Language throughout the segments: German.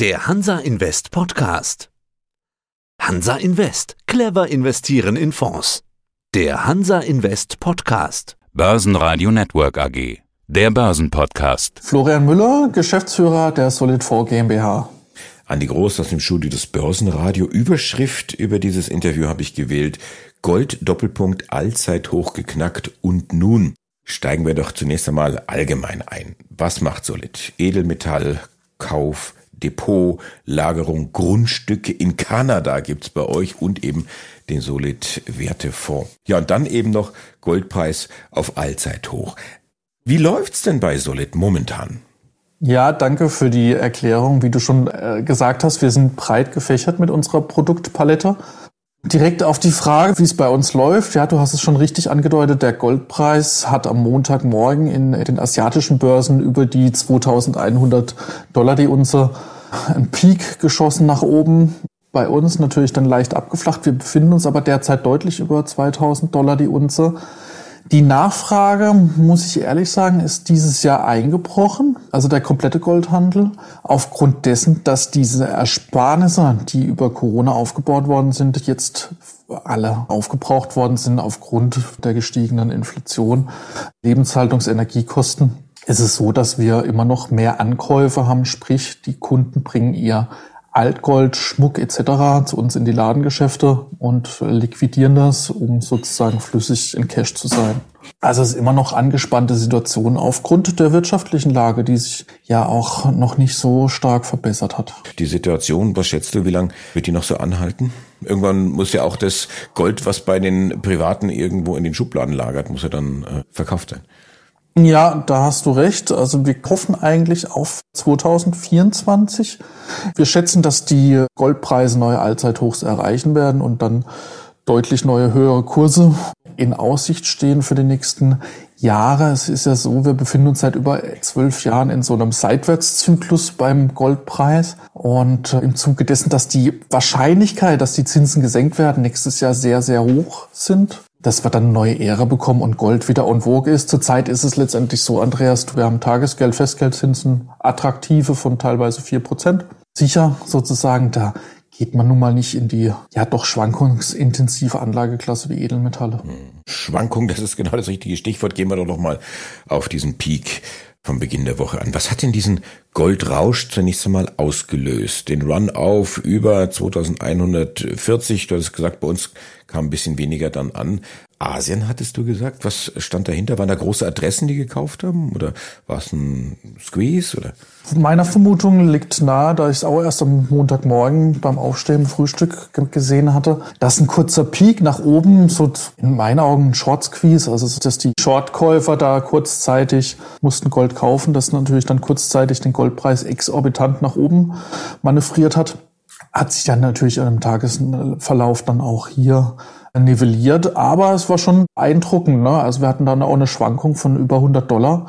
Der Hansa Invest Podcast. Hansa Invest. Clever investieren in Fonds. Der Hansa Invest Podcast. Börsenradio Network AG. Der Börsenpodcast. Florian Müller, Geschäftsführer der Solid4 GmbH. Andi Groß aus dem Studio des Börsenradio. Überschrift über dieses Interview habe ich gewählt. Gold Doppelpunkt Allzeithoch geknackt und nun steigen wir doch zunächst einmal allgemein ein. Was macht Solid? Edelmetall, Kauf, Depot, Lagerung, Grundstücke in Kanada gibt's bei euch und eben den Solid Wertefonds. Ja, und dann eben noch Goldpreis auf Allzeithoch. Wie läuft's denn bei Solid momentan? Ja, danke für die Erklärung. Wie du schon äh, gesagt hast, wir sind breit gefächert mit unserer Produktpalette. Direkt auf die Frage, wie es bei uns läuft. Ja, du hast es schon richtig angedeutet. Der Goldpreis hat am Montagmorgen in den asiatischen Börsen über die 2100 Dollar die Unze einen Peak geschossen nach oben. Bei uns natürlich dann leicht abgeflacht. Wir befinden uns aber derzeit deutlich über 2000 Dollar die Unze. Die Nachfrage, muss ich ehrlich sagen, ist dieses Jahr eingebrochen, also der komplette Goldhandel, aufgrund dessen, dass diese Ersparnisse, die über Corona aufgebaut worden sind, jetzt alle aufgebraucht worden sind aufgrund der gestiegenen Inflation, Lebenshaltungsenergiekosten. Ist es so, dass wir immer noch mehr Ankäufe haben, sprich die Kunden bringen ihr Altgold, Schmuck etc. zu uns in die Ladengeschäfte und liquidieren das, um sozusagen flüssig in Cash zu sein. Also es ist immer noch angespannte Situation aufgrund der wirtschaftlichen Lage, die sich ja auch noch nicht so stark verbessert hat. Die Situation, was schätzt du, wie lange wird die noch so anhalten? Irgendwann muss ja auch das Gold, was bei den Privaten irgendwo in den Schubladen lagert, muss ja dann äh, verkauft sein. Ja, da hast du recht. Also wir hoffen eigentlich auf 2024. Wir schätzen, dass die Goldpreise neue Allzeithochs erreichen werden und dann deutlich neue höhere Kurse in Aussicht stehen für die nächsten Jahre. Es ist ja so, wir befinden uns seit über zwölf Jahren in so einem Seitwärtszyklus beim Goldpreis. Und im Zuge dessen, dass die Wahrscheinlichkeit, dass die Zinsen gesenkt werden, nächstes Jahr sehr, sehr hoch sind, dass wir dann neue Ära bekommen und Gold wieder en vogue ist. Zurzeit ist es letztendlich so, Andreas, wir haben Tagesgeld, Festgeldzinsen, attraktive von teilweise vier Prozent. Sicher sozusagen, da geht man nun mal nicht in die ja doch schwankungsintensive Anlageklasse wie Edelmetalle. Hm. Schwankung, das ist genau das richtige Stichwort. Gehen wir doch noch mal auf diesen Peak vom Beginn der Woche an. Was hat denn diesen Goldrausch zunächst einmal ausgelöst? Den Run auf über 2140, du hast gesagt, bei uns kam ein bisschen weniger dann an. Asien hattest du gesagt. Was stand dahinter? Waren da große Adressen, die gekauft haben? Oder war es ein Squeeze? Oder? Meiner Vermutung liegt nahe, da ich es auch erst am Montagmorgen beim Aufstehen Frühstück gesehen hatte, dass ein kurzer Peak nach oben, so in meinen Augen ein Short Squeeze, also dass die Shortkäufer da kurzzeitig mussten Gold kaufen, das natürlich dann kurzzeitig den Goldpreis exorbitant nach oben manövriert hat hat sich dann natürlich im Tagesverlauf dann auch hier nivelliert. Aber es war schon beeindruckend. Ne? Also wir hatten dann auch eine Schwankung von über 100 Dollar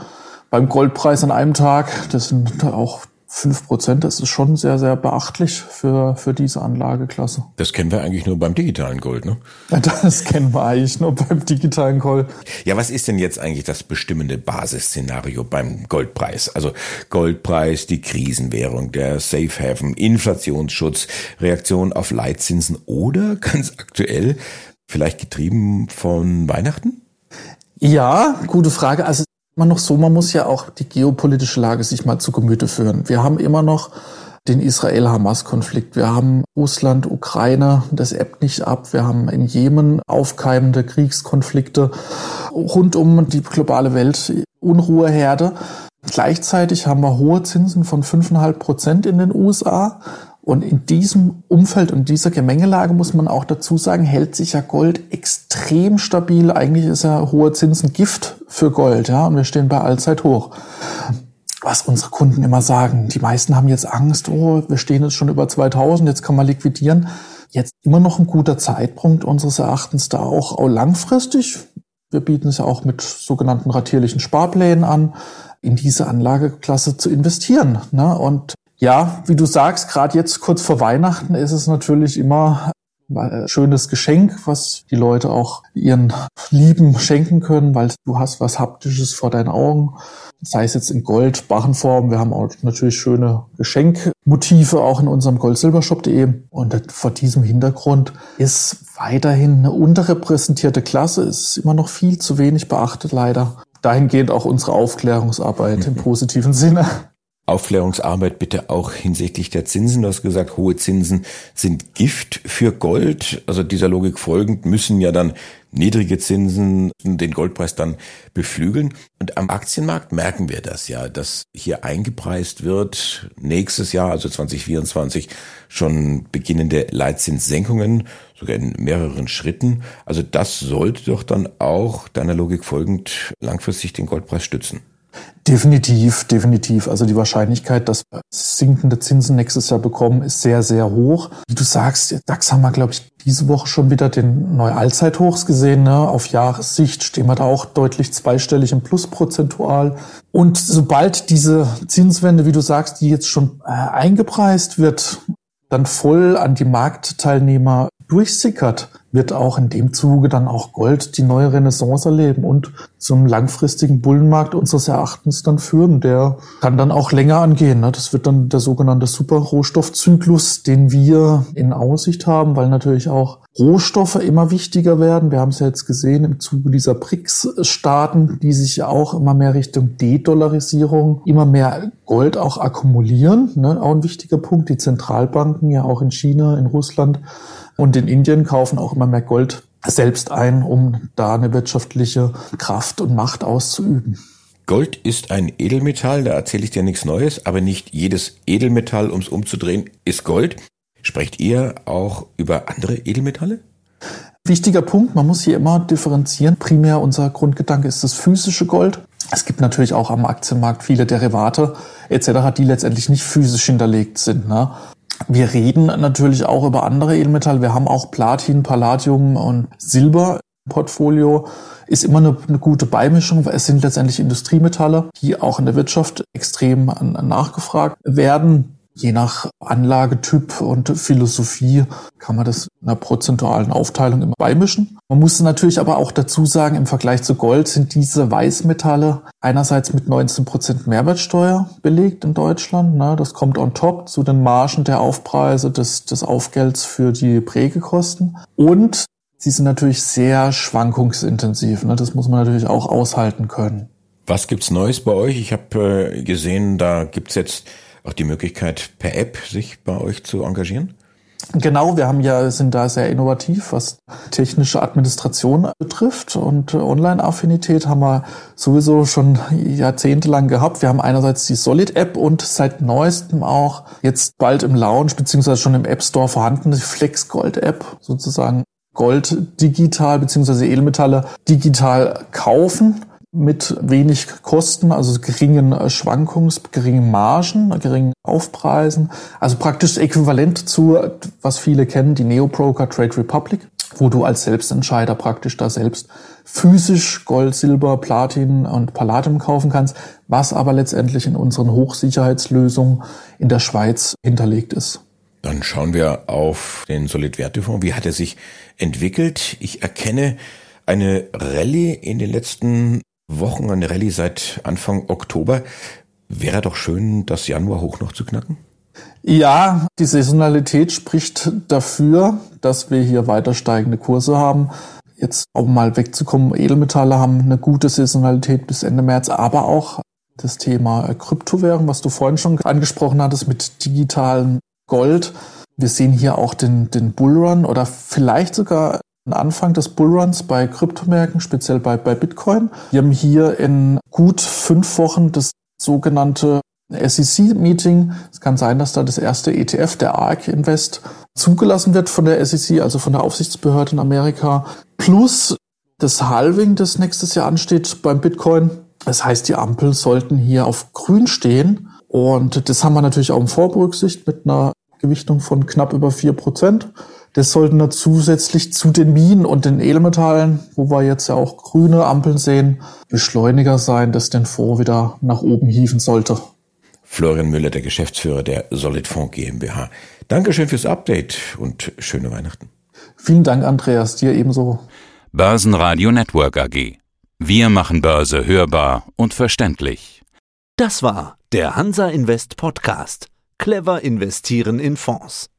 beim Goldpreis an einem Tag. Das sind auch fünf Prozent, das ist schon sehr, sehr beachtlich für, für diese Anlageklasse. Das kennen wir eigentlich nur beim digitalen Gold, ne? Das kennen wir eigentlich nur beim digitalen Gold. Ja, was ist denn jetzt eigentlich das bestimmende Basisszenario beim Goldpreis? Also Goldpreis, die Krisenwährung, der Safe Haven, Inflationsschutz, Reaktion auf Leitzinsen oder ganz aktuell vielleicht getrieben von Weihnachten? Ja, gute Frage. Also immer noch so, man muss ja auch die geopolitische Lage sich mal zu Gemüte führen. Wir haben immer noch den Israel-Hamas-Konflikt. Wir haben Russland, Ukraine, das ebbt nicht ab. Wir haben in Jemen aufkeimende Kriegskonflikte rund um die globale Welt, Unruheherde. Gleichzeitig haben wir hohe Zinsen von 5,5 Prozent in den USA. Und in diesem Umfeld und dieser Gemengelage muss man auch dazu sagen, hält sich ja Gold extrem stabil. Eigentlich ist ja hohe Zinsen Gift für Gold, ja, und wir stehen bei allzeit hoch. Was unsere Kunden immer sagen, die meisten haben jetzt Angst, oh, wir stehen jetzt schon über 2000, jetzt kann man liquidieren. Jetzt immer noch ein guter Zeitpunkt unseres Erachtens da auch, auch langfristig. Wir bieten es ja auch mit sogenannten ratierlichen Sparplänen an, in diese Anlageklasse zu investieren. Ne? Und ja, wie du sagst, gerade jetzt kurz vor Weihnachten ist es natürlich immer ein schönes Geschenk, was die Leute auch ihren Lieben schenken können, weil du hast was Haptisches vor deinen Augen. sei es jetzt in Gold, Barrenform. Wir haben auch natürlich schöne Geschenkmotive auch in unserem goldsilbershop.de. Und vor diesem Hintergrund ist weiterhin eine unterrepräsentierte Klasse. Ist immer noch viel zu wenig beachtet, leider. Dahingehend auch unsere Aufklärungsarbeit im positiven Sinne. Aufklärungsarbeit bitte auch hinsichtlich der Zinsen. Du hast gesagt, hohe Zinsen sind Gift für Gold. Also dieser Logik folgend müssen ja dann niedrige Zinsen den Goldpreis dann beflügeln. Und am Aktienmarkt merken wir das ja, dass hier eingepreist wird, nächstes Jahr, also 2024, schon beginnende Leitzinssenkungen, sogar in mehreren Schritten. Also das sollte doch dann auch deiner Logik folgend langfristig den Goldpreis stützen. Definitiv, definitiv. Also die Wahrscheinlichkeit, dass wir sinkende Zinsen nächstes Jahr bekommen, ist sehr, sehr hoch. Wie du sagst, DAX haben wir, glaube ich, diese Woche schon wieder den neue Allzeithochs gesehen. Ne? Auf Jahressicht stehen wir da auch deutlich zweistellig im Plus prozentual. Und sobald diese Zinswende, wie du sagst, die jetzt schon äh, eingepreist wird, dann voll an die Marktteilnehmer durchsickert, wird auch in dem Zuge dann auch Gold die neue Renaissance erleben und zum langfristigen Bullenmarkt unseres Erachtens dann führen. Der kann dann auch länger angehen. Ne? Das wird dann der sogenannte Superrohstoffzyklus, den wir in Aussicht haben, weil natürlich auch Rohstoffe immer wichtiger werden. Wir haben es ja jetzt gesehen im Zuge dieser BRICS-Staaten, die sich ja auch immer mehr Richtung De-Dollarisierung, immer mehr Gold auch akkumulieren. Ne? Auch ein wichtiger Punkt. Die Zentralbanken ja auch in China, in Russland und in Indien kaufen auch immer mehr Gold selbst ein, um da eine wirtschaftliche Kraft und Macht auszuüben. Gold ist ein Edelmetall, da erzähle ich dir nichts Neues, aber nicht jedes Edelmetall, um es umzudrehen, ist Gold. Sprecht ihr auch über andere Edelmetalle? Wichtiger Punkt, man muss hier immer differenzieren. Primär unser Grundgedanke ist das physische Gold. Es gibt natürlich auch am Aktienmarkt viele Derivate etc., die letztendlich nicht physisch hinterlegt sind. Ne? Wir reden natürlich auch über andere Edelmetalle. Wir haben auch Platin, Palladium und Silber im Portfolio. Ist immer eine, eine gute Beimischung, weil es sind letztendlich Industriemetalle, die auch in der Wirtschaft extrem nachgefragt werden. Je nach Anlagetyp und Philosophie kann man das in einer prozentualen Aufteilung immer beimischen. Man muss natürlich aber auch dazu sagen, im Vergleich zu Gold sind diese Weißmetalle einerseits mit 19 Prozent Mehrwertsteuer belegt in Deutschland. Ne? Das kommt on top zu den Margen der Aufpreise des, des Aufgelds für die Prägekosten. Und sie sind natürlich sehr schwankungsintensiv. Ne? Das muss man natürlich auch aushalten können. Was gibt's Neues bei euch? Ich habe äh, gesehen, da gibt's jetzt auch die Möglichkeit, per App sich bei euch zu engagieren? Genau, wir haben ja, sind da sehr innovativ, was technische Administration betrifft und Online-Affinität haben wir sowieso schon jahrzehntelang gehabt. Wir haben einerseits die Solid-App und seit neuestem auch jetzt bald im Lounge beziehungsweise schon im App Store vorhanden die Flex Gold App, sozusagen Gold digital beziehungsweise Edelmetalle digital kaufen mit wenig Kosten, also geringen Schwankungs, geringen Margen, geringen Aufpreisen. Also praktisch äquivalent zu, was viele kennen, die Neo-Broker Trade Republic, wo du als Selbstentscheider praktisch da selbst physisch Gold, Silber, Platin und Palladium kaufen kannst, was aber letztendlich in unseren Hochsicherheitslösungen in der Schweiz hinterlegt ist. Dann schauen wir auf den Solid-Wertefonds. Wie hat er sich entwickelt? Ich erkenne eine Rallye in den letzten Wochen eine Rallye seit Anfang Oktober. Wäre doch schön, das Januar hoch noch zu knacken? Ja, die Saisonalität spricht dafür, dass wir hier weiter steigende Kurse haben. Jetzt, um mal wegzukommen, Edelmetalle haben eine gute Saisonalität bis Ende März, aber auch das Thema Kryptowährung, was du vorhin schon angesprochen hattest mit digitalem Gold. Wir sehen hier auch den, den Bullrun oder vielleicht sogar Anfang des Bullruns bei Kryptomärkten, speziell bei, bei Bitcoin. Wir haben hier in gut fünf Wochen das sogenannte SEC-Meeting. Es kann sein, dass da das erste ETF, der ARK Invest, zugelassen wird von der SEC, also von der Aufsichtsbehörde in Amerika. Plus das Halving, das nächstes Jahr ansteht beim Bitcoin. Das heißt, die Ampel sollten hier auf grün stehen. Und das haben wir natürlich auch im Vorberücksicht mit einer Gewichtung von knapp über vier Prozent. Das sollten da zusätzlich zu den Minen und den Edelmetallen, wo wir jetzt ja auch grüne Ampeln sehen, Beschleuniger sein, das den Fonds wieder nach oben hieven sollte. Florian Müller, der Geschäftsführer der Solid Fonds GmbH. Dankeschön fürs Update und schöne Weihnachten. Vielen Dank, Andreas, dir ebenso. Börsenradio Network AG. Wir machen Börse hörbar und verständlich. Das war der Hansa Invest Podcast. Clever investieren in Fonds.